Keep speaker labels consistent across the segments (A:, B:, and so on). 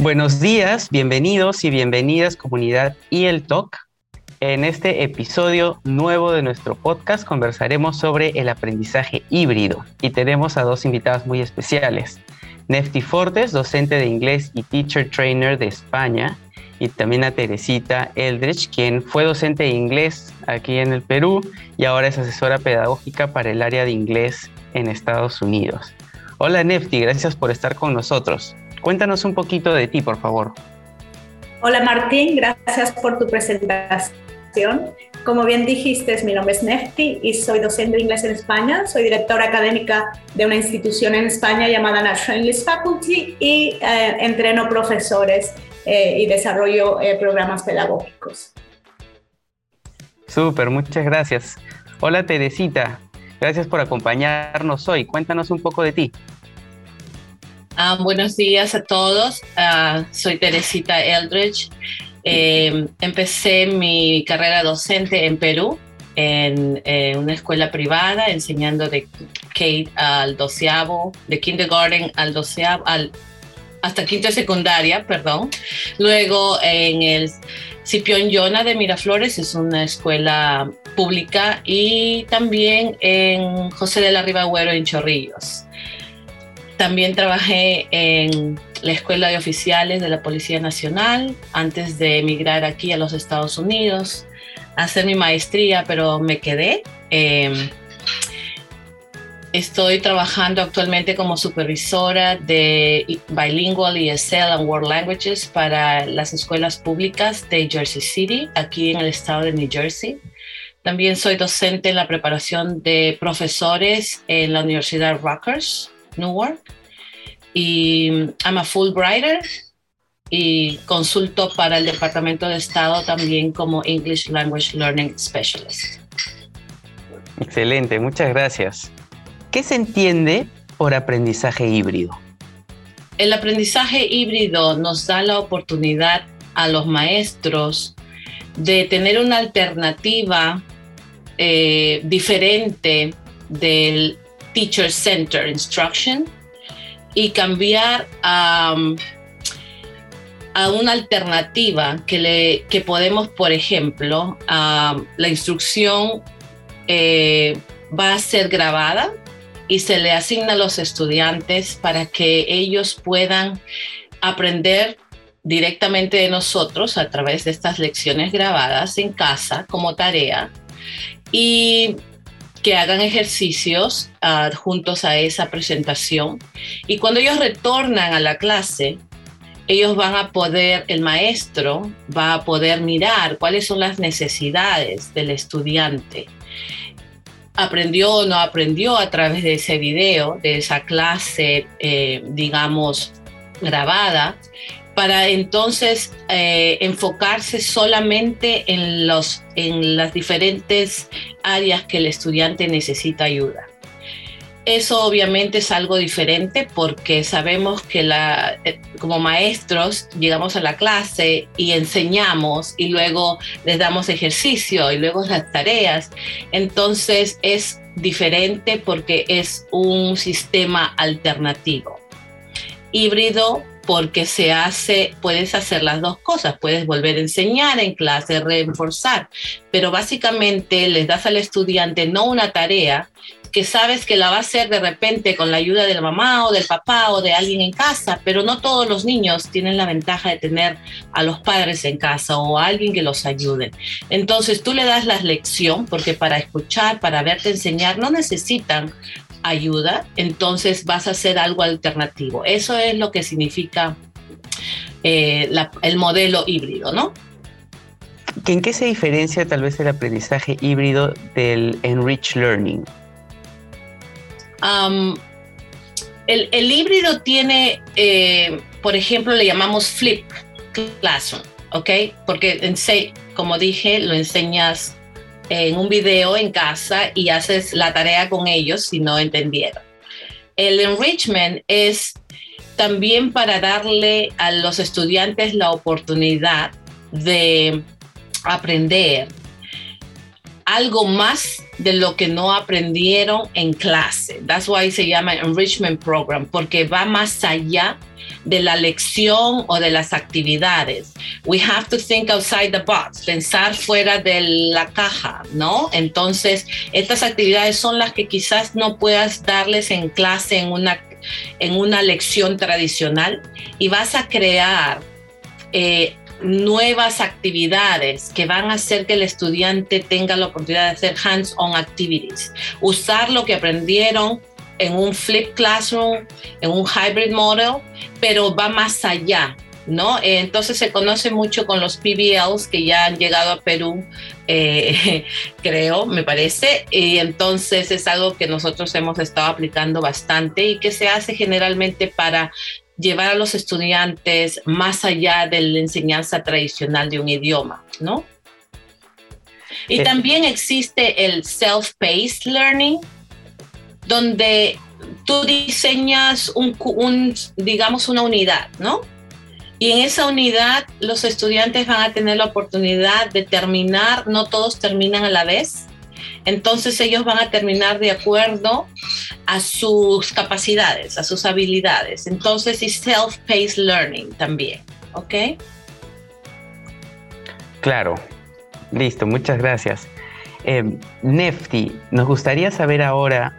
A: Buenos días, bienvenidos y bienvenidas comunidad y el Talk. En este episodio nuevo de nuestro podcast conversaremos sobre el aprendizaje híbrido y tenemos a dos invitadas muy especiales. Nefti Fortes, docente de inglés y teacher trainer de España, y también a Teresita Eldridge, quien fue docente de inglés aquí en el Perú y ahora es asesora pedagógica para el área de inglés en Estados Unidos. Hola Nefti, gracias por estar con nosotros. Cuéntanos un poquito de ti, por favor.
B: Hola Martín, gracias por tu presentación. Como bien dijiste, mi nombre es Nefti y soy docente de inglés en España. Soy directora académica de una institución en España llamada National English Faculty y eh, entreno profesores eh, y desarrollo eh, programas pedagógicos.
A: Súper, muchas gracias. Hola Teresita, gracias por acompañarnos hoy. Cuéntanos un poco de ti.
C: Ah, buenos días a todos. Ah, soy Teresita Eldridge. Eh, empecé mi carrera docente en Perú, en una escuela privada, enseñando de K al doceavo, de kindergarten al doceavo, al, hasta quinto secundaria, perdón. Luego en el Cipión Yona de Miraflores, es una escuela pública, y también en José de la Ribagüero en Chorrillos. También trabajé en la Escuela de Oficiales de la Policía Nacional antes de emigrar aquí a los Estados Unidos, hacer mi maestría, pero me quedé. Em, estoy trabajando actualmente como supervisora de Bilingual ESL and World Languages para las escuelas públicas de Jersey City, aquí en el estado de New Jersey. También soy docente en la preparación de profesores en la Universidad Rutgers Newark. Y I'm a Fulbrighter y consulto para el Departamento de Estado también como English Language Learning Specialist.
A: Excelente, muchas gracias. ¿Qué se entiende por aprendizaje híbrido?
C: El aprendizaje híbrido nos da la oportunidad a los maestros de tener una alternativa eh, diferente del Teacher Center Instruction y cambiar a, a una alternativa que, le, que podemos, por ejemplo, la instrucción eh, va a ser grabada y se le asigna a los estudiantes para que ellos puedan aprender directamente de nosotros a través de estas lecciones grabadas en casa como tarea. Y que hagan ejercicios uh, juntos a esa presentación. Y cuando ellos retornan a la clase, ellos van a poder, el maestro va a poder mirar cuáles son las necesidades del estudiante. Aprendió o no aprendió a través de ese video, de esa clase, eh, digamos, grabada, para entonces eh, enfocarse solamente en, los, en las diferentes áreas que el estudiante necesita ayuda. Eso obviamente es algo diferente porque sabemos que la, eh, como maestros llegamos a la clase y enseñamos y luego les damos ejercicio y luego las tareas. Entonces es diferente porque es un sistema alternativo. Híbrido porque se hace, puedes hacer las dos cosas, puedes volver a enseñar en clase, reforzar, pero básicamente les das al estudiante no una tarea que sabes que la va a hacer de repente con la ayuda de la mamá o del papá o de alguien en casa, pero no todos los niños tienen la ventaja de tener a los padres en casa o a alguien que los ayude. Entonces tú le das la lección, porque para escuchar, para verte enseñar, no necesitan ayuda, entonces vas a hacer algo alternativo. Eso es lo que significa eh, el modelo híbrido, ¿no?
A: ¿En qué se diferencia tal vez el aprendizaje híbrido del enrich learning?
C: el, híbrido tiene, eh, por ejemplo, le llamamos flip classroom, ¿ok? Porque en, como dije, lo enseñas en un video en casa y haces la tarea con ellos si no entendieron. El enrichment es también para darle a los estudiantes la oportunidad de aprender algo más de lo que no aprendieron en clase. That's why se llama Enrichment Program, porque va más allá de la lección o de las actividades. We have to think outside the box, pensar fuera de la caja, ¿no? Entonces, estas actividades son las que quizás no puedas darles en clase en una, en una lección tradicional y vas a crear eh, nuevas actividades que van a hacer que el estudiante tenga la oportunidad de hacer hands-on activities, usar lo que aprendieron en un flip classroom, en un hybrid model, pero va más allá, ¿no? Entonces se conoce mucho con los PBLs que ya han llegado a Perú, eh, creo, me parece, y entonces es algo que nosotros hemos estado aplicando bastante y que se hace generalmente para llevar a los estudiantes más allá de la enseñanza tradicional de un idioma, ¿no? Y también existe el self-paced learning, donde tú diseñas un, digamos, una unidad, ¿no? Y en esa unidad los estudiantes van a tener la oportunidad de terminar, no todos terminan a la vez, entonces ellos van a terminar de acuerdo a sus capacidades, a sus habilidades. Entonces es self-paced learning también, ¿ok?
A: Claro, listo, muchas gracias. Eh, Nefti, nos gustaría saber ahora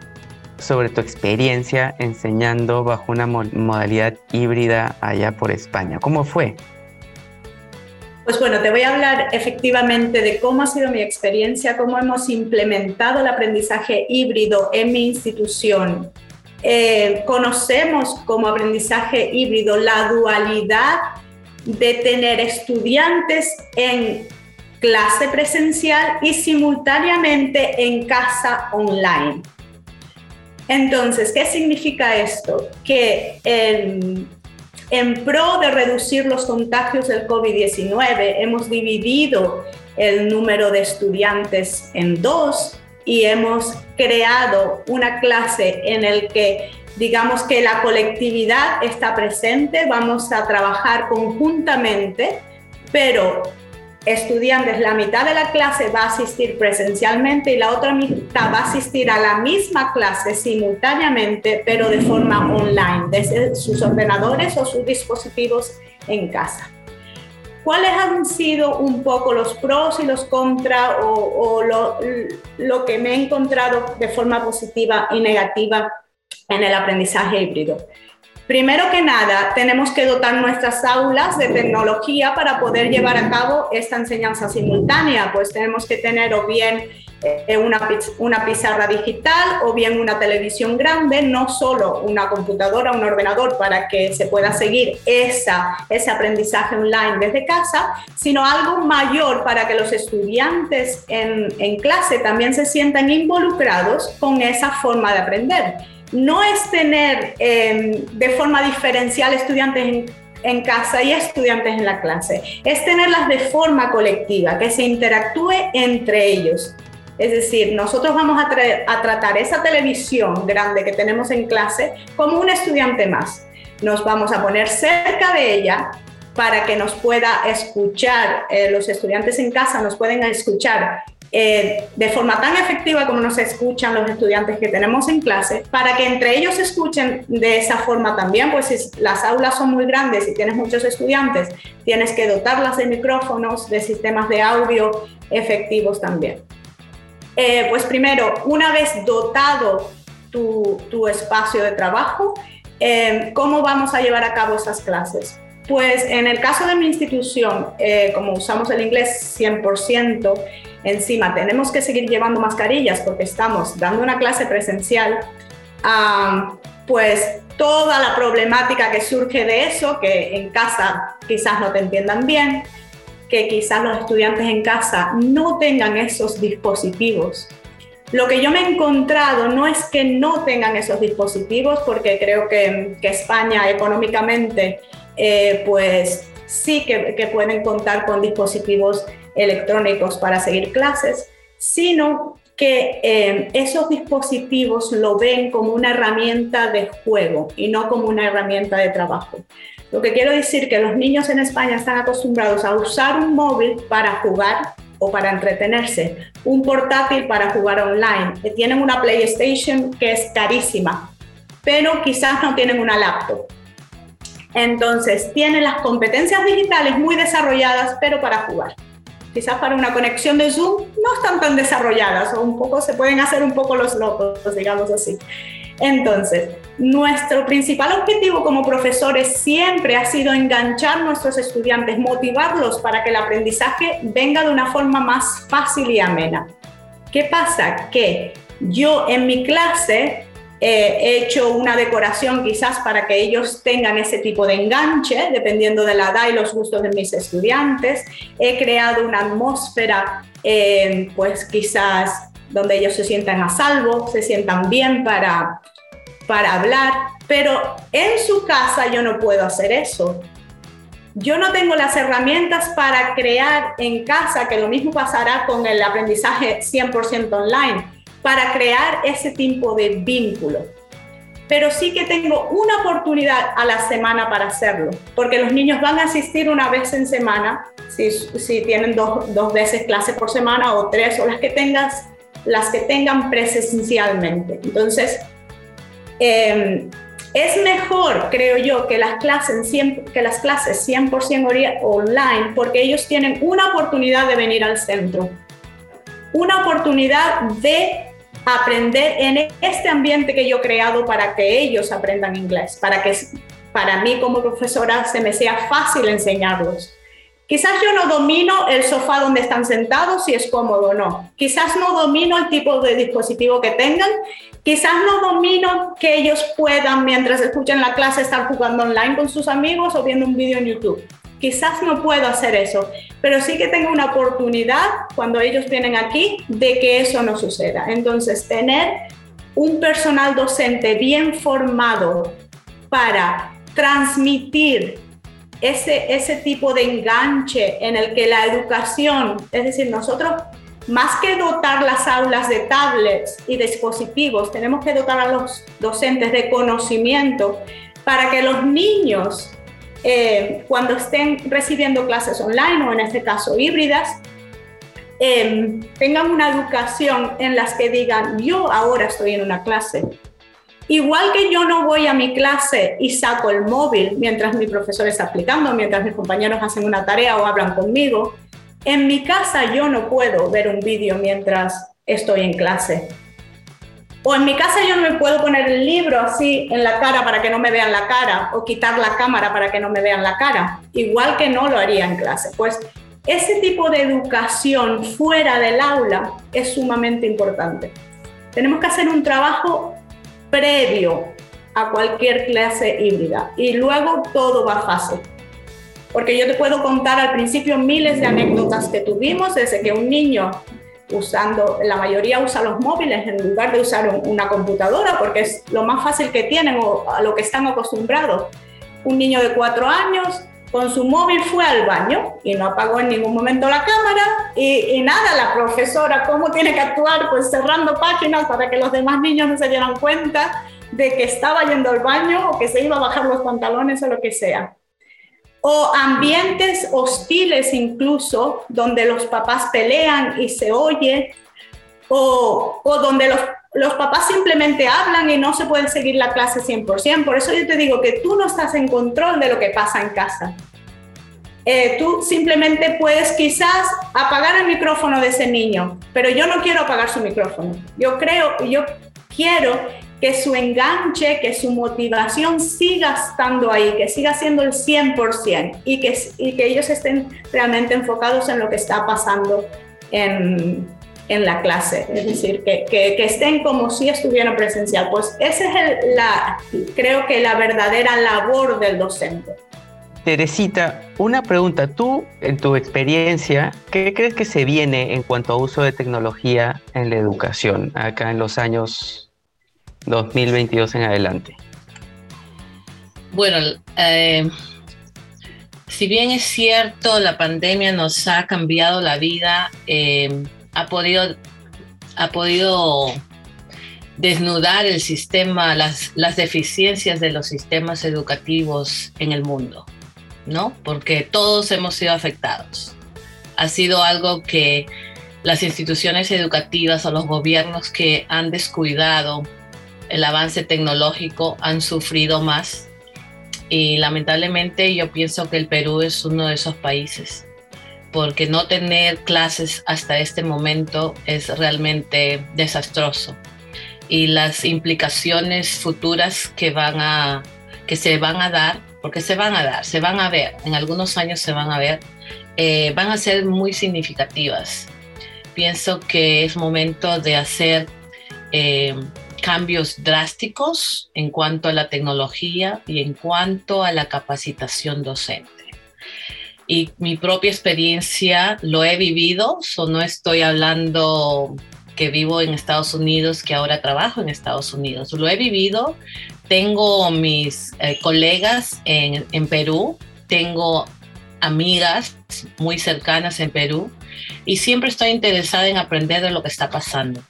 A: sobre tu experiencia enseñando bajo una modalidad híbrida allá por España. ¿Cómo fue?
B: Pues bueno, te voy a hablar efectivamente de cómo ha sido mi experiencia, cómo hemos implementado el aprendizaje híbrido en mi institución. Eh, conocemos como aprendizaje híbrido la dualidad de tener estudiantes en clase presencial y simultáneamente en casa online. Entonces, ¿qué significa esto? Que en pro de reducir los contagios del COVID-19, hemos dividido el número de estudiantes en dos y hemos creado una clase en el que digamos que la colectividad está presente, vamos a trabajar conjuntamente, pero estudiantes, la mitad de la clase va a asistir presencialmente y la otra mitad va a asistir a la misma clase simultáneamente, pero de forma online, desde sus ordenadores o sus dispositivos en casa. ¿Cuáles han sido un poco los pros y los contras o, lo, lo que me he encontrado de forma positiva y negativa en el aprendizaje híbrido? Primero que nada, tenemos que dotar nuestras aulas de tecnología para poder llevar a cabo esta enseñanza simultánea, pues tenemos que tener o bien eh, una, una pizarra digital o bien una televisión grande, no solo una computadora, un ordenador para que se pueda seguir esa, ese aprendizaje online desde casa, sino algo mayor para que los estudiantes en, en clase también se sientan involucrados con esa forma de aprender no es tener em, de forma diferencial estudiantes en, casa y estudiantes en la clase, es tenerlas de forma colectiva, que se interactúe entre ellos. Es decir, nosotros vamos a, tratar esa televisión grande que tenemos en clase como un estudiante más. Nos vamos a poner cerca de ella para que nos pueda escuchar, eh, los estudiantes en casa nos pueden escuchar eh, de forma tan efectiva como nos escuchan los estudiantes que tenemos en clase, para que entre ellos escuchen de esa forma también, pues si las aulas son muy grandes y tienes muchos estudiantes, tienes que dotarlas de micrófonos, de sistemas de audio efectivos también. Eh, pues primero, una vez dotado tu, espacio de trabajo, eh, ¿cómo vamos a llevar a cabo esas clases? Pues en el caso de mi institución, como usamos el inglés 100%, Encima, tenemos que seguir llevando mascarillas porque estamos dando una clase presencial. pues toda la problemática que surge de eso, que en casa quizás no te entiendan bien, que quizás los estudiantes en casa no tengan esos dispositivos. Lo que yo me he encontrado no es que no tengan esos dispositivos, porque creo que, España económicamente, eh, pues sí que, pueden contar con dispositivos electrónicos para seguir clases, sino que eh, esos dispositivos lo ven como una herramienta de juego y no como una herramienta de trabajo. Lo que quiero decir que los niños en España están acostumbrados a usar un móvil para jugar o para entretenerse, un portátil para jugar online, tienen una PlayStation que es carísima, pero quizás no tienen una laptop. Entonces, tienen las competencias digitales muy desarrolladas, pero para jugar. Quizás para una conexión de Zoom no están tan desarrolladas o un poco se pueden hacer un poco los locos, digamos así. Entonces, nuestro principal objetivo como profesores siempre ha sido enganchar a nuestros estudiantes, motivarlos para que el aprendizaje venga de una forma más fácil y amena. ¿Qué pasa? Que yo en mi clase eh, he hecho una decoración quizás para que ellos tengan ese tipo de enganche, dependiendo de la edad y los gustos de mis estudiantes. He creado una atmósfera, eh, pues quizás donde ellos se sientan a salvo, se sientan bien para, para hablar, pero en su casa yo no puedo hacer eso. Yo no tengo las herramientas para crear en casa, que lo mismo pasará con el aprendizaje 100% online para crear ese tipo de vínculo. Pero sí que tengo una oportunidad a la semana para hacerlo, porque los niños van a asistir una vez en semana, si, tienen dos, dos, veces clase por semana o tres, o las que, tengas, las que tengan presencialmente. Entonces, em, es mejor, creo yo, que las clases, que las clases 100% online, porque ellos tienen una oportunidad de venir al centro, una oportunidad de aprender en este ambiente que yo he creado para que ellos aprendan inglés, para que para mí como profesora se me sea fácil enseñarlos. Quizás yo no domino el sofá donde están sentados, si es cómodo o no. Quizás no domino el tipo de dispositivo que tengan. Quizás no domino que ellos puedan, mientras escuchan la clase, estar jugando online con sus amigos o viendo un vídeo en YouTube quizás no puedo hacer eso, pero sí que tengo una oportunidad cuando ellos vienen aquí de que eso no suceda. Entonces, tener un personal docente bien formado para transmitir ese, ese tipo de enganche en el que la educación, es decir, nosotros más que dotar las aulas de tablets y dispositivos, tenemos que dotar a los docentes de conocimiento para que los niños eh, cuando estén recibiendo clases online o en este caso híbridas, em, tengan una educación en las que digan, yo ahora estoy en una clase. Igual que yo no voy a mi clase y saco el móvil mientras mi profesor está aplicando, mientras mis compañeros hacen una tarea o hablan conmigo, en mi casa yo no puedo ver un vídeo mientras estoy en clase. O en mi casa yo no me puedo poner el libro así en la cara para que no me vean la cara o quitar la cámara para que no me vean la cara, igual que no lo haría en clase. Pues ese tipo de educación fuera del aula es sumamente importante. Tenemos que hacer un trabajo previo a cualquier clase híbrida y luego todo va fácil. Porque yo te puedo contar al principio miles de anécdotas que tuvimos desde que un niño usando, la mayoría usa los móviles en lugar de usar una computadora porque es lo más fácil que tienen o a lo que están acostumbrados. Un niño de cuatro años con su móvil fue al baño y no apagó en ningún momento la cámara y, y, nada, la profesora, ¿cómo tiene que actuar? Pues cerrando páginas para que los demás niños no se dieran cuenta de que estaba yendo al baño o que se iba a bajar los pantalones o lo que sea o ambientes hostiles incluso, donde los papás pelean y se oye, o, o donde los, los, papás simplemente hablan y no se puede seguir la clase 100%. Por eso yo te digo que tú no estás en control de lo que pasa en casa. Eh, tú simplemente puedes quizás apagar el micrófono de ese niño, pero yo no quiero apagar su micrófono. Yo creo, yo quiero que su enganche, que su motivación siga estando ahí, que siga siendo el 100% y que, y que ellos estén realmente enfocados en lo que está pasando en, en la clase, es decir, que, que, estén como si estuvieran presencial. Pues esa es la, creo que la verdadera labor del docente.
A: Teresita, una pregunta. Tú, en tu experiencia, ¿qué crees que se viene en cuanto a uso de tecnología en la educación acá en los años 2022 en adelante?
C: Bueno, eh, si bien es cierto, la pandemia nos ha cambiado la vida, eh, ha, podido, ha podido desnudar el sistema, las, las deficiencias de los sistemas educativos en el mundo, ¿no? Porque todos hemos sido afectados. ha sido algo que las instituciones educativas o los gobiernos que han descuidado el avance tecnológico han sufrido más. Y lamentablemente yo pienso que el Perú es uno de esos países, porque no tener clases hasta este momento es realmente desastroso. Y las implicaciones futuras que, van a, que se van a dar, porque se van a dar, se van a ver, en algunos años se van a ver, eh, van a ser muy significativas. Pienso que es momento de hacer eh, cambios drásticos en cuanto a la tecnología y en cuanto a la capacitación docente. Y mi propia experiencia lo he vivido, so no estoy hablando que vivo en Estados Unidos, que ahora trabajo en Estados Unidos. Lo he vivido, tengo mis eh, colegas en, en Perú, tengo amigas muy cercanas en Perú y siempre estoy interesada en aprender de lo que está pasando.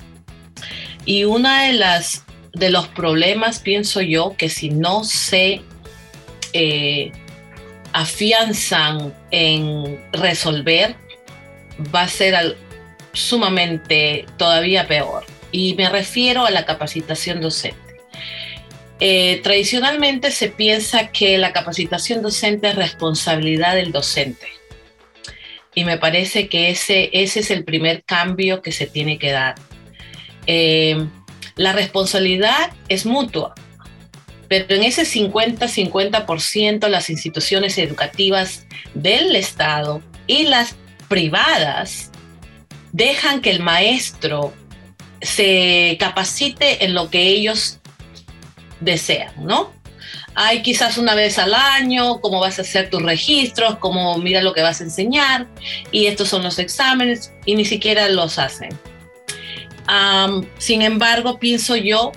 C: Y una de las de los problemas, pienso yo, que si no se eh, afianzan en resolver, va a ser sumamente todavía peor. Y me refiero a la capacitación docente. Eh, tradicionalmente se piensa que la capacitación docente es responsabilidad del docente. Y me parece que ese, ese es el primer cambio que se tiene que dar. Eh, la responsabilidad es mutua, pero en ese 50-50% las instituciones educativas del Estado y las privadas dejan que el maestro se capacite en lo que ellos desean, ¿no? Hay quizás una vez al año, cómo vas a hacer tus registros, cómo mira lo que vas a enseñar, y estos son los exámenes, y ni siquiera los hacen. Sin embargo, pienso yo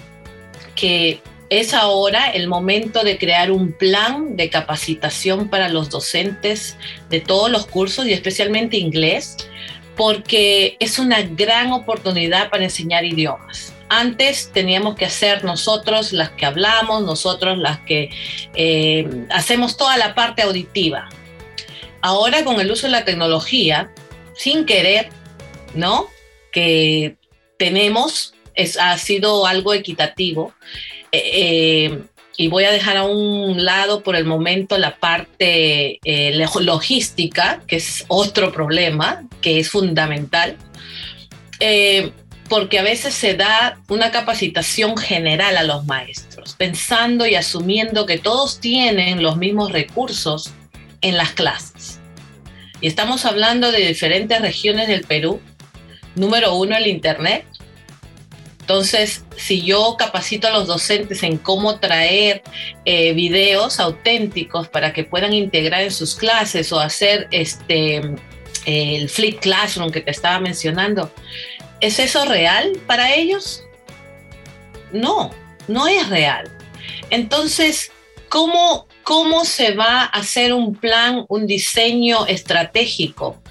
C: que es ahora el momento de crear un plan de capacitación para los docentes de todos los cursos y especialmente inglés, porque es una gran oportunidad para enseñar idiomas. Antes teníamos que hacer nosotros las que hablamos, nosotros las que eh, hacemos toda la parte auditiva. Ahora con el uso de la tecnología, sin querer, ¿no? Que tenemos, es, ha sido algo equitativo. Eh, eh, y voy a dejar a un lado por el momento la parte logística, que es otro problema, que es fundamental porque a veces se da una capacitación general a los maestros, pensando y asumiendo que todos tienen los mismos recursos en las clases. Y estamos hablando de diferentes regiones del Perú. Número uno, el Internet. Entonces, si yo capacito a los docentes en cómo traer eh, videos auténticos para que puedan integrar en sus clases o hacer este, el Flip Classroom que te estaba mencionando, ¿Es eso real para ellos? No, no es real. Entonces, ¿cómo, cómo se va a hacer un plan, un diseño estratégico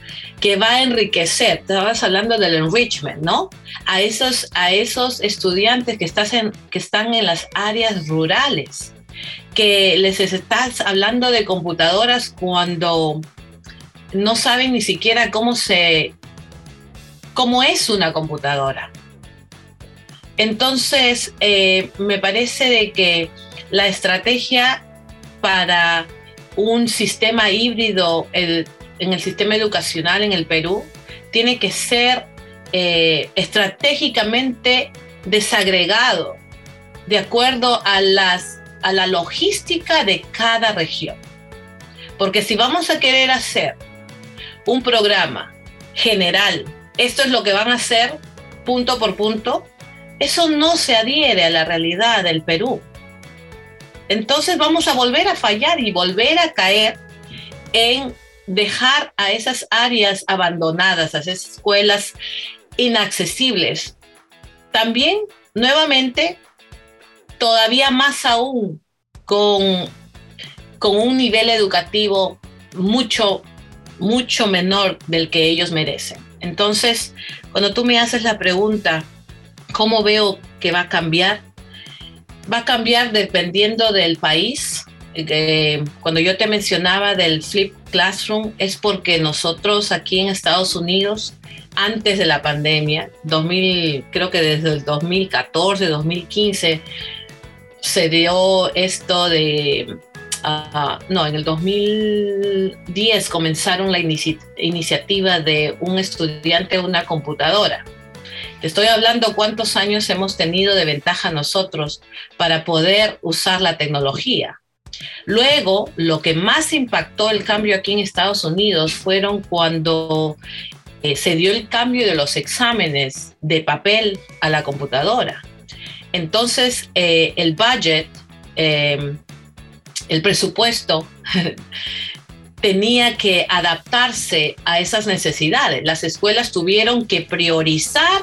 C: que va a enriquecer? Estabas hablando del enrichment, ¿no? A esos, a esos estudiantes que, estás en, que están en las áreas rurales, que les estás hablando de computadoras cuando no saben ni siquiera cómo se cómo es una computadora. Entonces, eh, me parece de que la estrategia para un sistema híbrido en el sistema educacional en el Perú tiene que ser eh, estratégicamente desagregado de acuerdo a, las, a la logística de cada región. Porque si vamos a querer hacer un programa general esto es lo que van a hacer punto por punto, eso no se adhiere a la realidad del Perú. Entonces vamos a volver a fallar y volver a caer en dejar a esas áreas abandonadas, a esas escuelas inaccesibles. También, nuevamente, todavía más aún con, con un nivel educativo mucho, mucho menor del que ellos merecen. Entonces, cuando tú me haces la pregunta, ¿cómo veo que va a cambiar? Va a cambiar dependiendo del país. cuando yo te mencionaba del Flip Classroom es porque nosotros aquí en Estados Unidos, antes de la pandemia, 2000, creo que desde el 2014, 2015, se dio esto de Ah, no, en el 2010 comenzaron la iniciativa de un estudiante una computadora. Estoy hablando cuántos años hemos tenido de ventaja nosotros para poder usar la tecnología. Luego, lo que más impactó el cambio aquí en Estados Unidos fueron cuando eh, se dio el cambio de los exámenes de papel a la computadora. Entonces, eh, el budget eh, el presupuesto tenía que adaptarse a esas necesidades. Las escuelas tuvieron que priorizar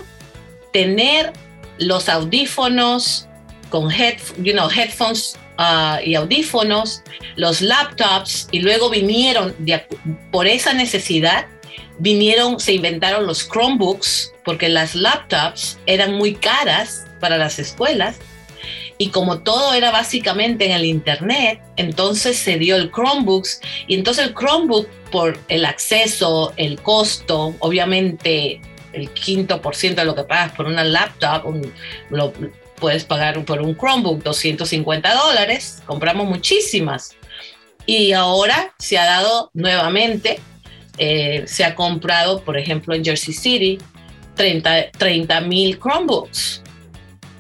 C: tener los audífonos con headphones uh, y audífonos, los laptops, y luego vinieron, por esa necesidad, vinieron, se inventaron los Chromebooks, porque las laptops eran muy caras para las escuelas y como todo era básicamente en el Internet, entonces se dio el Chromebooks y entonces el Chromebook por el acceso, el costo, obviamente el quinto por ciento de lo que pagas por una laptop, lo puedes pagar por un Chromebook 250 dólares, compramos muchísimas. Y ahora se ha dado nuevamente, eh, se ha comprado, por ejemplo, en Jersey City, 30 mil Chromebooks.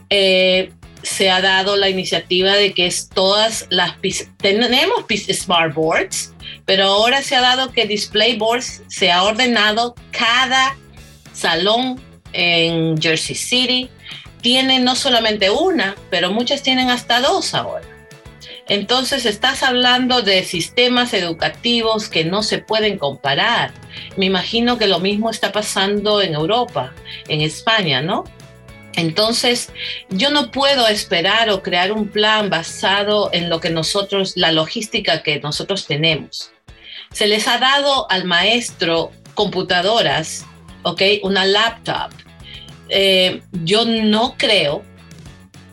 C: Eh, se ha dado la iniciativa de que es todas las tenemos smart boards, pero ahora se ha dado que display boards se ha ordenado cada salón en Jersey City tiene no solamente una, pero muchas tienen hasta dos ahora. Entonces estás hablando de sistemas educativos que no se pueden comparar. Me imagino que lo mismo está pasando en Europa, en España, ¿no? Entonces, yo no puedo esperar o crear un plan basado en lo que nosotros, la logística que nosotros tenemos. Se les ha dado al maestro computadoras, ¿ok? Una laptop. Eh, yo no creo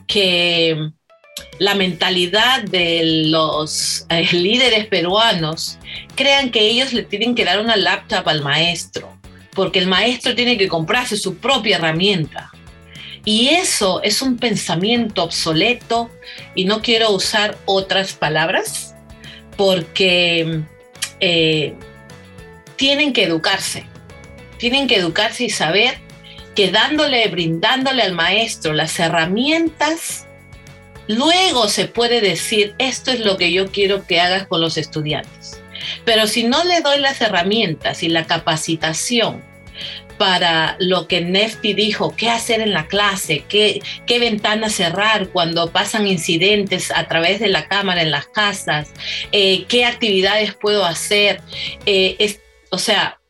C: que la mentalidad de los eh, líderes peruanos crean que ellos le tienen que dar una laptop al maestro, porque el maestro tiene que comprarse su propia herramienta. Y eso es un pensamiento obsoleto y no quiero usar otras palabras porque eh, tienen que educarse, tienen que educarse y saber que dándole, brindándole al maestro las herramientas, luego se puede decir, esto es lo que yo quiero que hagas con los estudiantes. Pero si no le doy las herramientas y la capacitación para lo que Nefti dijo, qué hacer en la clase, qué, qué ventana cerrar cuando pasan incidentes a través de la cámara en las casas, eh, qué actividades puedo hacer. Eh, o sea,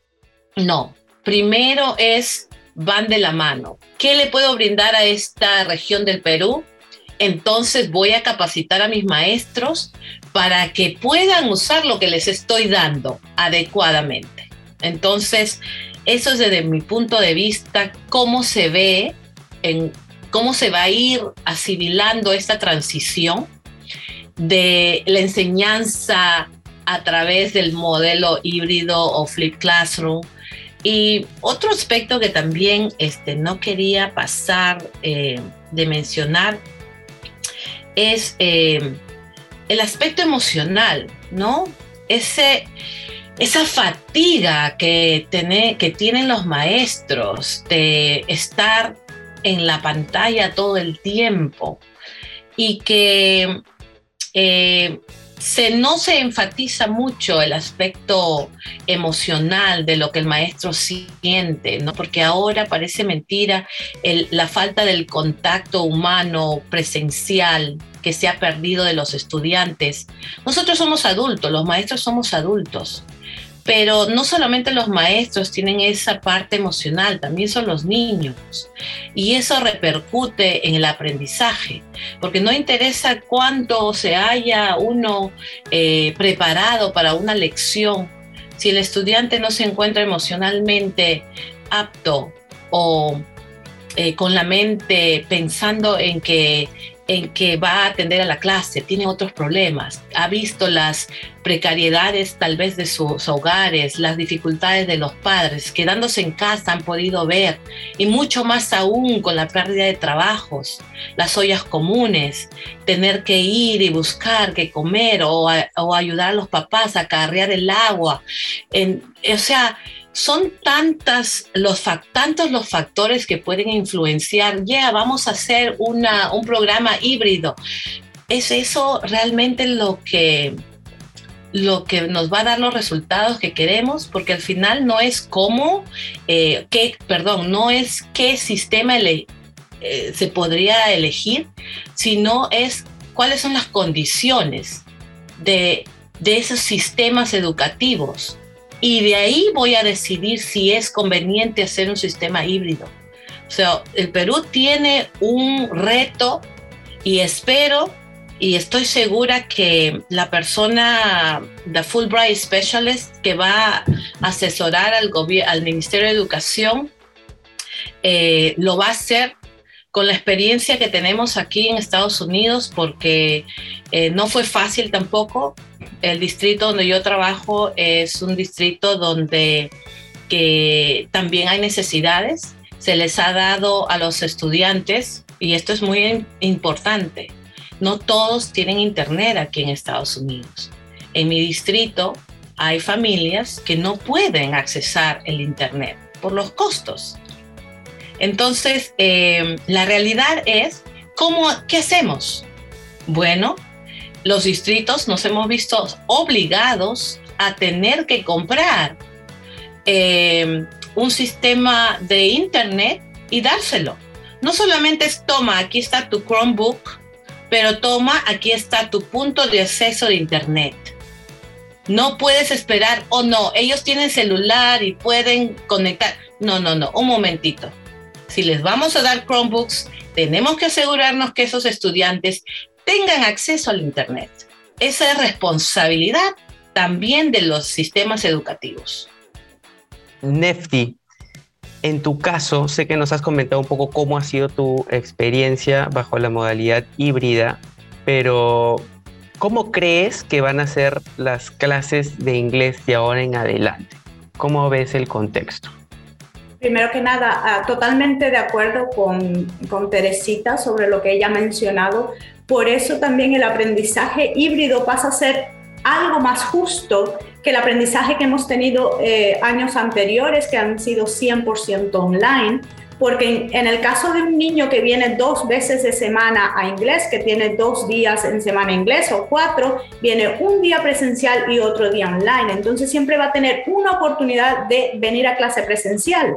C: no, primero es van de la mano. ¿Qué le puedo brindar a esta región del Perú? Entonces voy a capacitar a mis maestros para que puedan usar lo que les estoy dando adecuadamente. Entonces, eso es desde mi punto de vista, cómo se ve, en, cómo se va a ir asimilando esta transición de la enseñanza a través del modelo híbrido o flip classroom. Y otro aspecto que también este, no quería pasar eh, de mencionar es eh, el aspecto emocional, ¿no? Ese, esa fatiga que, que tienen los maestros de estar en la pantalla todo el tiempo y que eh, se, no se enfatiza mucho el aspecto emocional de lo que el maestro siente, ¿no? porque ahora parece mentira la falta del contacto humano presencial que se ha perdido de los estudiantes. Nosotros somos adultos, los maestros somos adultos pero no solamente los maestros tienen esa parte emocional, también son los niños. Y eso repercute en el aprendizaje, porque no interesa cuánto se haya uno eh, preparado para una lección, si el estudiante no se encuentra emocionalmente apto o eh, con la mente pensando en que en que va a atender a la clase, tiene otros problemas, ha visto las precariedades tal vez de sus hogares, las dificultades de los padres, quedándose en casa han podido ver, y mucho más aún con la pérdida de trabajos, las ollas comunes, tener que ir y buscar qué comer o, ayudar a los papás a carrear el agua. O sea, son tantas los, tantos los factores que pueden influenciar, ya vamos a hacer una, un programa híbrido. ¿Es eso realmente lo que, lo que nos va a dar los resultados que queremos? Porque al final no es cómo, eh, qué, perdón, no es qué sistema eh, se podría elegir, sino es cuáles son las condiciones de, de esos sistemas educativos y de ahí voy a decidir si es conveniente hacer un sistema híbrido. O sea, el Perú tiene un reto y espero y estoy segura que la persona, the Fulbright Specialist, que va a asesorar al, al Ministerio de Educación, eh, lo va a hacer con la experiencia que tenemos aquí en Estados Unidos, porque eh, no fue fácil tampoco. El distrito donde yo trabajo es un distrito donde que también hay necesidades. Se les ha dado a los estudiantes, y esto es muy importante, no todos tienen internet aquí en Estados Unidos. En mi distrito hay familias que no pueden accesar el internet por los costos. Entonces, eh, la realidad es, ¿cómo, ¿qué hacemos? Bueno, los distritos nos hemos visto obligados a tener que comprar eh, un sistema de Internet y dárselo. No solamente es toma, aquí está tu Chromebook, pero toma, aquí está tu punto de acceso de Internet. No puedes esperar, o no, ellos tienen celular y pueden conectar. No, no, no, un momentito si les vamos a dar Chromebooks, tenemos que asegurarnos que esos estudiantes tengan acceso al Internet. Esa es responsabilidad también de los sistemas educativos.
A: Nefti, en tu caso, sé que nos has comentado un poco cómo ha sido tu experiencia bajo la modalidad híbrida, pero ¿cómo crees que van a ser las clases de inglés de ahora en adelante? ¿Cómo ves el contexto?
B: Primero que nada, ah, totalmente de acuerdo con, con Teresita sobre lo que ella ha mencionado. Por eso también el aprendizaje híbrido pasa a ser algo más justo que el aprendizaje que hemos tenido eh, años anteriores, que han sido 100% online, porque en, el caso de un niño que viene dos veces de semana a inglés, que tiene dos días en semana inglés o cuatro, viene un día presencial y otro día online. Entonces siempre va a tener una oportunidad de venir a clase presencial.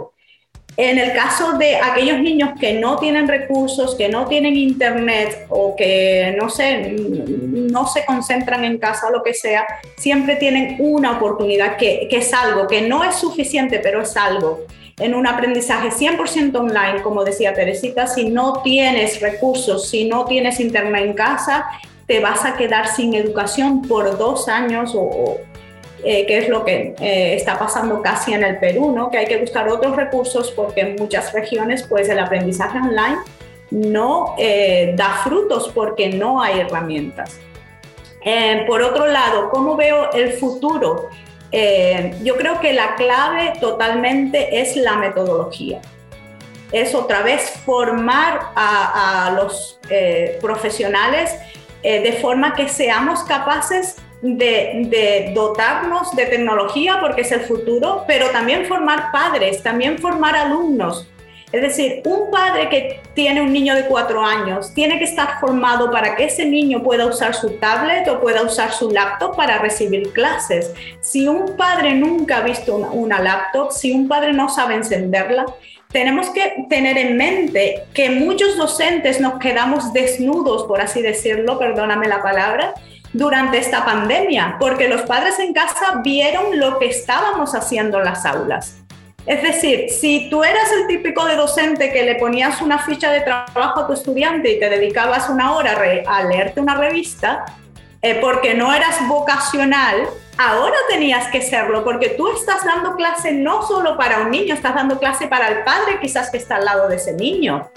B: En el caso de aquellos niños que no tienen recursos, que no tienen internet o que no sé, no se concentran en casa o lo que sea, siempre tienen una oportunidad que, que es algo, que no es suficiente, pero es algo. En un aprendizaje 100% online, como decía Teresita, si no tienes recursos, si no tienes internet en casa, te vas a quedar sin educación por dos años o, eh, que es lo que eh, está pasando casi en el Perú, ¿no? que hay que buscar otros recursos porque en muchas regiones pues el aprendizaje online no eh, da frutos porque no hay herramientas. por otro lado, ¿cómo veo el futuro? yo creo que la clave totalmente es la metodología. Es otra vez formar a los profesionales de forma que seamos capaces de, dotarnos de tecnología porque es el futuro, pero también formar padres, también formar alumnos. Es decir, un padre que tiene un niño de cuatro años tiene que estar formado para que ese niño pueda usar su tablet o pueda usar su laptop para recibir clases. Si un padre nunca ha visto una, una laptop, si un padre no sabe encenderla, tenemos que tener en mente que muchos docentes nos quedamos desnudos, por así decirlo, perdóname la palabra, durante esta pandemia, porque los padres en casa vieron lo que estábamos haciendo en las aulas. Es decir, si tú eras el típico de docente que le ponías una ficha de trabajo a tu estudiante y te dedicabas una hora a leerte una revista, eh, porque no eras vocacional, ahora tenías que serlo, porque tú estás dando clase no solo para un niño, estás dando clase para el padre quizás que está al lado de ese niño.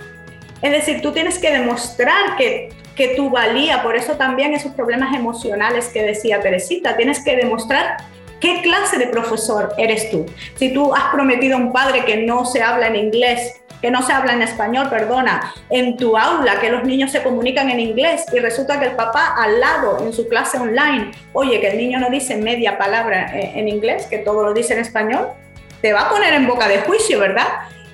B: Es decir, tú tienes que demostrar que que tu valía, por eso también esos problemas emocionales que decía Teresita, tienes que demostrar qué clase de profesor eres tú. Si tú has prometido a un padre que no se habla en inglés, que no se habla en español, perdona, en tu aula, que los niños se comunican en inglés y resulta que el papá al lado en su clase online, oye, que el niño no dice media palabra en inglés, que todo lo dice en español, te va a poner en boca de juicio, ¿verdad?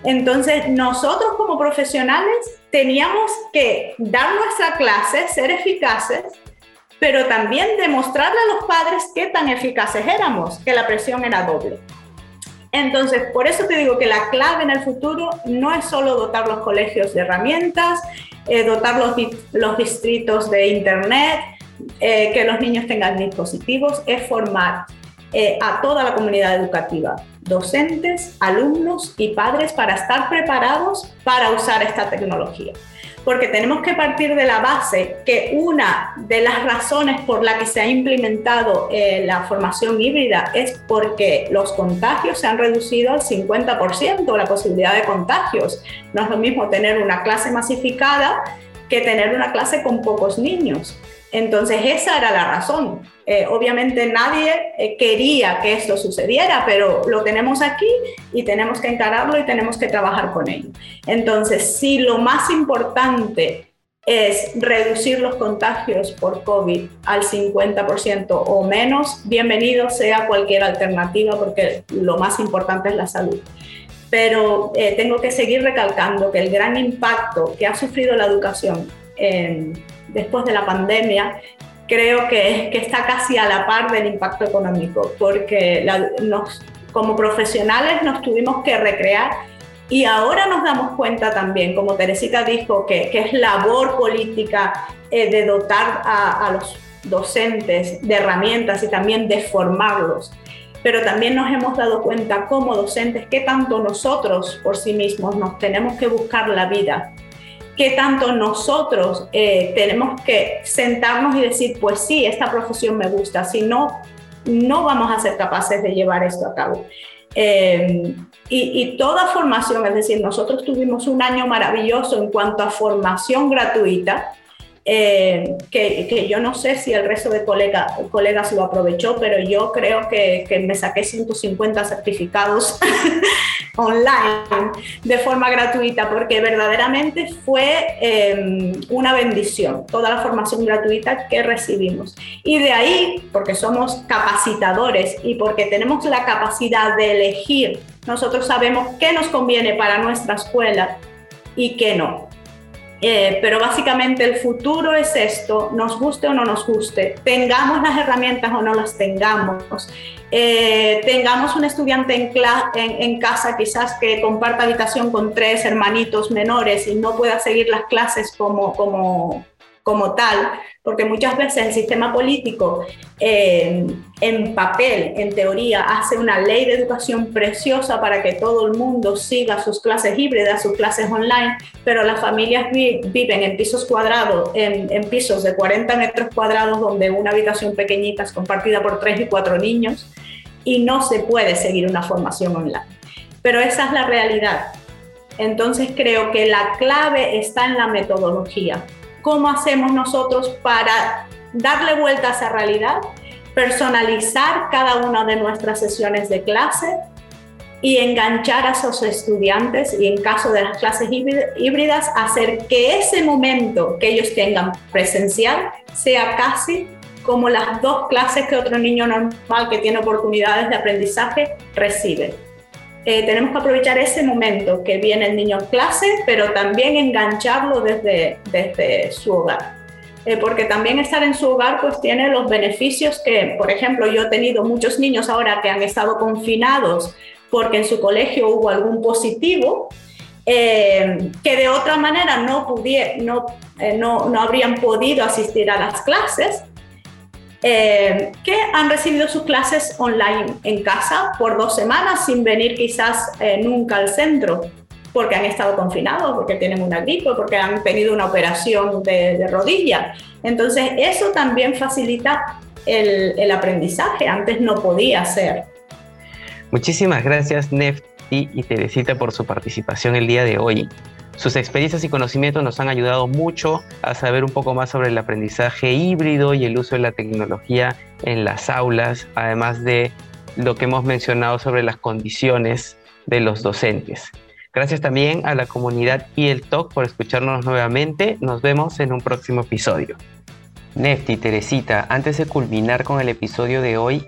B: Entonces, nosotros como profesionales teníamos que dar nuestra clase, ser eficaces, pero también demostrarle a los padres qué tan eficaces éramos, que la presión era doble. Entonces, por eso te digo que la clave en el futuro no es solo dotar los colegios de herramientas, eh, dotar los, distritos de Internet, eh, que los niños tengan dispositivos, es formar eh, a toda la comunidad educativa, docentes, alumnos y padres para estar preparados para usar esta tecnología porque tenemos que partir de la base que una de las razones por la que se ha implementado eh, la formación híbrida es porque los contagios se han reducido al 50%, la posibilidad de contagios. No es lo mismo tener una clase masificada que tener una clase con pocos niños. Entonces esa era la razón. Eh, obviamente nadie eh, quería que esto sucediera, pero lo tenemos aquí y tenemos que encararlo y tenemos que trabajar con ello. Entonces, si lo más importante es reducir los contagios por COVID al 50% o menos, bienvenido sea cualquier alternativa porque lo más importante es la salud. Pero eh, tengo que seguir recalcando que el gran impacto que ha sufrido la educación después de la pandemia creo que, que está casi a la par del impacto económico, porque nos, como profesionales nos tuvimos que recrear y ahora nos damos cuenta también, como Teresita dijo, que, que es labor política eh, de dotar a, a los docentes de herramientas y también de formarlos. Pero también nos hemos dado cuenta como docentes que tanto nosotros por sí mismos nos tenemos que buscar la vida que tanto nosotros eh, tenemos que sentarnos y decir, pues sí, esta profesión me gusta, si no, no vamos a ser capaces de llevar esto a cabo. Y, y, toda formación, es decir, nosotros tuvimos un año maravilloso en cuanto a formación gratuita, eh, que, yo no sé si el resto de colega, colegas lo aprovechó, pero yo creo que, me saqué 150 certificados online de forma gratuita, porque verdaderamente fue eh, una bendición toda la formación gratuita que recibimos. Y de ahí, porque somos capacitadores y porque tenemos la capacidad de elegir, nosotros sabemos qué nos conviene para nuestra escuela y qué no. Eh, pero básicamente el futuro es esto, nos guste o no nos guste, tengamos las herramientas o no las tengamos, eh, tengamos un estudiante en, en, casa quizás que comparta habitación con tres hermanitos menores y no pueda seguir las clases como, como, como tal, porque muchas veces el sistema político eh, en papel, en teoría, hace una ley de educación preciosa para que todo el mundo siga sus clases híbridas, sus clases online, pero las familias viven en pisos cuadrados, en, en, pisos de 40 metros cuadrados, donde una habitación pequeñita es compartida por tres y cuatro niños, y no se puede seguir una formación online. Pero esa es la realidad. Entonces creo que la clave está en la metodología cómo hacemos nosotros para darle vuelta a esa realidad, personalizar cada una de nuestras sesiones de clase y enganchar a esos estudiantes y en caso de las clases híbridas, hacer que ese momento que ellos tengan presencial sea casi como las dos clases que otro niño normal que tiene oportunidades de aprendizaje recibe. Eh, tenemos que aprovechar ese momento que viene el niño en clase, pero también engancharlo desde, desde su hogar. Eh, porque también estar en su hogar pues tiene los beneficios que, por ejemplo, yo he tenido muchos niños ahora que han estado confinados porque en su colegio hubo algún positivo, eh, que de otra manera no, no, no, no habrían podido asistir a las clases eh, que han recibido sus clases online en casa por dos semanas sin venir quizás eh, nunca al centro, porque han estado confinados, porque tienen una gripe, porque han tenido una operación de, rodilla. Entonces, eso también facilita el, el, aprendizaje, antes no podía ser.
A: Muchísimas gracias, Nefti y Teresita, por su participación el día de hoy. Sus experiencias y conocimientos nos han ayudado mucho a saber un poco más sobre el aprendizaje híbrido y el uso de la tecnología en las aulas, además de lo que hemos mencionado sobre las condiciones de los docentes. Gracias también a la comunidad y el TOC por escucharnos nuevamente. Nos vemos en un próximo episodio. Nefti, Teresita, antes de culminar con el episodio de hoy,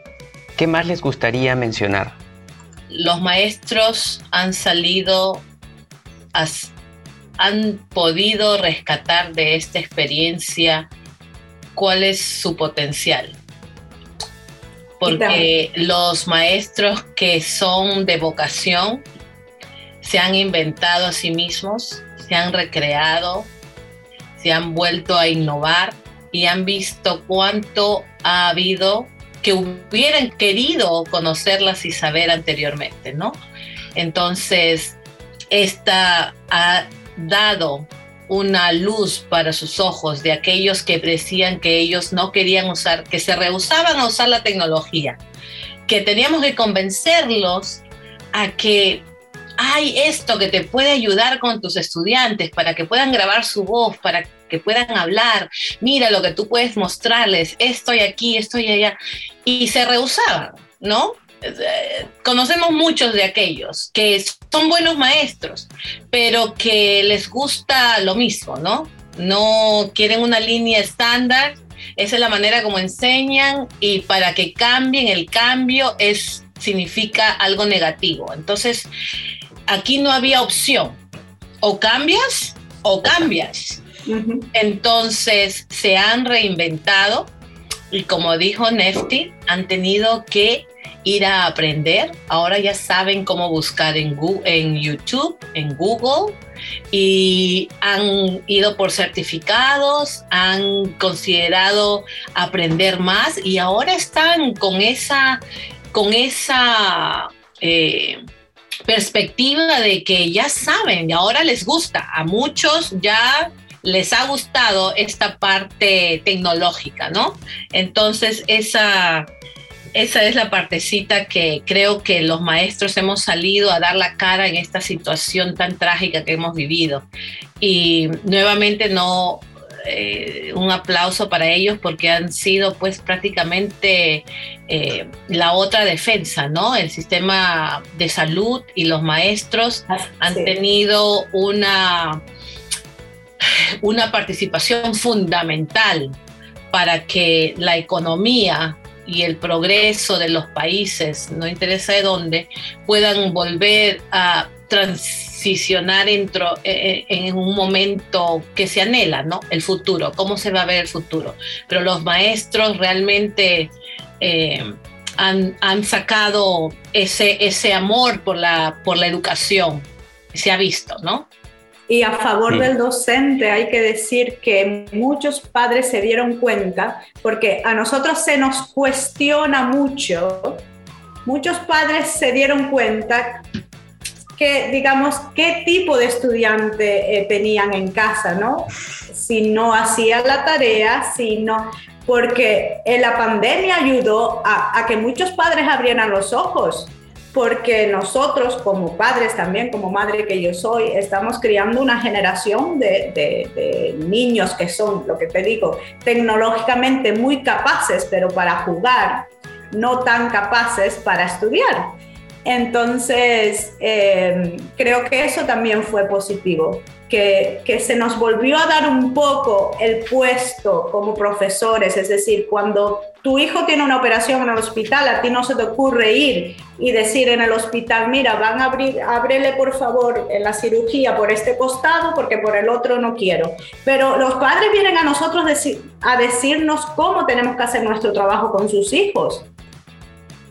A: ¿qué más les gustaría mencionar?
C: Los maestros han salido, han podido rescatar de esta experiencia cuál es su potencial. Porque los maestros que son de vocación se han inventado a sí mismos, se han recreado, se han vuelto a innovar y han visto cuánto ha habido que hubieran querido conocerlas y saber anteriormente, ¿no? Entonces, esta ha dado una luz para sus ojos de aquellos que decían que ellos no querían usar, que se rehusaban a usar la tecnología, que teníamos que convencerlos a que hay esto que te puede ayudar con tus estudiantes para que puedan grabar su voz, para que puedan hablar, mira lo que tú puedes mostrarles, estoy aquí, estoy allá, y se rehusaban, ¿no? Conocemos muchos de aquellos que son buenos maestros, pero que les gusta lo mismo, ¿no? No quieren una línea estándar, esa es la manera como enseñan y para que cambien el cambio es significa algo negativo. Entonces, aquí no había opción. O cambias o cambias. Entonces se han reinventado y como dijo Nefti, han tenido que ir a aprender. Ahora ya saben cómo buscar en, en YouTube, en Google, y han ido por certificados, han considerado aprender más y ahora están con esa, con esa eh, perspectiva de que ya saben y ahora les gusta. A muchos ya les ha gustado esta parte tecnológica, ¿no? Entonces, esa, esa es la partecita que creo que los maestros hemos salido a dar la cara en esta situación tan trágica que hemos vivido. Y nuevamente no, eh, un aplauso para ellos porque han sido pues prácticamente eh, la otra defensa, ¿no? El sistema de salud y los maestros han tenido una, una participación fundamental para que la economía y el progreso de los países, no interesa de dónde, puedan volver a transicionar eh, eh, en un momento que se anhela, ¿no? El futuro, cómo se va a ver el futuro. Pero los maestros realmente eh, han, han, sacado ese, ese amor por la, por la educación, se ha visto, ¿no?
B: Y a favor del docente hay que decir que muchos padres se dieron cuenta, porque a nosotros se nos cuestiona mucho, muchos padres se dieron cuenta que, digamos, qué tipo de estudiante eh, tenían en casa, ¿no? Si no hacía la tarea, si no, porque en la pandemia ayudó a, que muchos padres abrieran los ojos, porque nosotros como padres también, como madre que yo soy, estamos criando una generación de, de, niños que son, lo que te digo, tecnológicamente muy capaces, pero para jugar, no tan capaces para estudiar. Entonces, em, creo que eso también fue positivo, que, que, se nos volvió a dar un poco el puesto como profesores, es decir, cuando tu hijo tiene una operación en el hospital, a ti no se te ocurre ir y decir en el hospital, mira, van a abrir, ábrele por favor en la cirugía por este costado porque por el otro no quiero. Pero los padres vienen a nosotros a decirnos cómo tenemos que hacer nuestro trabajo con sus hijos.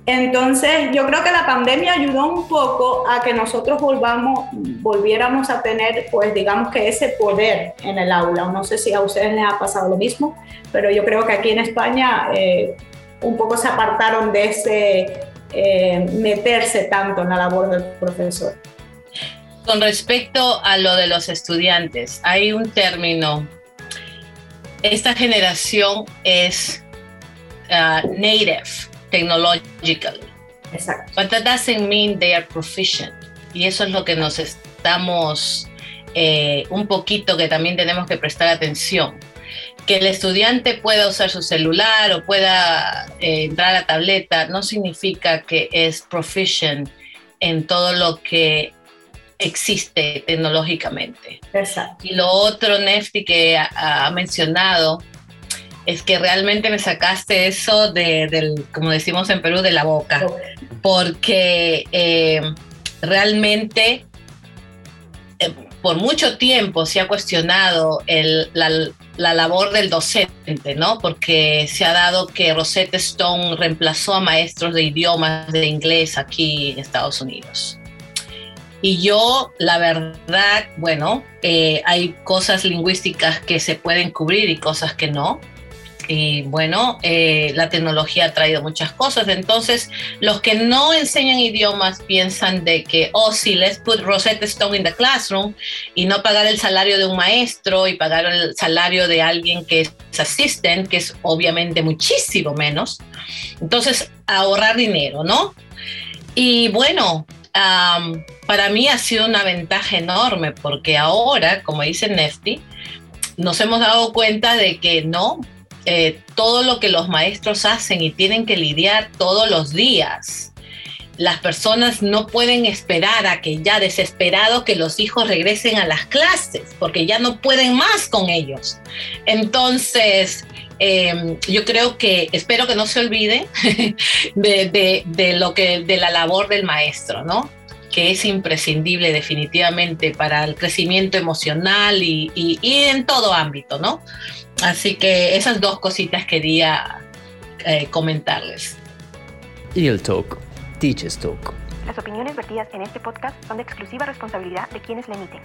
B: Entonces, yo creo que la pandemia ayudó un poco a que nosotros volvamos, volviéramos a tener, pues digamos que ese poder en el aula. No sé si a ustedes les ha pasado lo mismo, pero yo creo que aquí en España eh, un poco se apartaron de ese eh, meterse tanto en la labor del profesor.
C: Con respecto a lo de los estudiantes, hay un término. Esta generación es uh, native technologically.
B: Exacto.
C: But that doesn't mean they are proficient. Y eso es lo que nos estamos eh, un poquito que también tenemos que prestar atención. Que el estudiante pueda usar su celular o pueda eh, entrar a la tableta no significa que es proficient en todo lo que existe tecnológicamente.
B: Exacto.
C: Y lo otro, Nefti, que ha, mencionado, es que realmente me sacaste eso de, del, como decimos en Perú, de la boca, porque eh, realmente eh, por mucho tiempo se ha cuestionado el, la, la, labor del docente, ¿no? Porque se ha dado que Rosetta Stone reemplazó a maestros de idiomas de inglés aquí en Estados Unidos. Y yo, la verdad, bueno, eh, hay cosas lingüísticas que se pueden cubrir y cosas que no. Y bueno, eh, la tecnología ha traído muchas cosas. Entonces, los que no enseñan idiomas piensan de que, oh, sí, let's put Rosetta Stone in the classroom y no pagar el salario de un maestro y pagar el salario de alguien que es assistant, que es obviamente muchísimo menos. Entonces, ahorrar dinero, ¿no? Y bueno, para mí ha sido una ventaja enorme porque ahora, como dice Nefti, nos hemos dado cuenta de que no, eh, todo lo que los maestros hacen y tienen que lidiar todos los días. Las personas no pueden esperar a que ya desesperado que los hijos regresen a las clases, porque ya no pueden más con ellos. Entonces, Em, yo creo que, espero que no se olvide de, lo que, de la labor del maestro, ¿no? Que es imprescindible definitivamente para el crecimiento emocional y, en todo ámbito, ¿no? Así que esas dos cositas quería eh, comentarles.
D: Y el talk, Teachers Talk.
E: Las opiniones vertidas en este podcast son de exclusiva responsabilidad de quienes le emiten.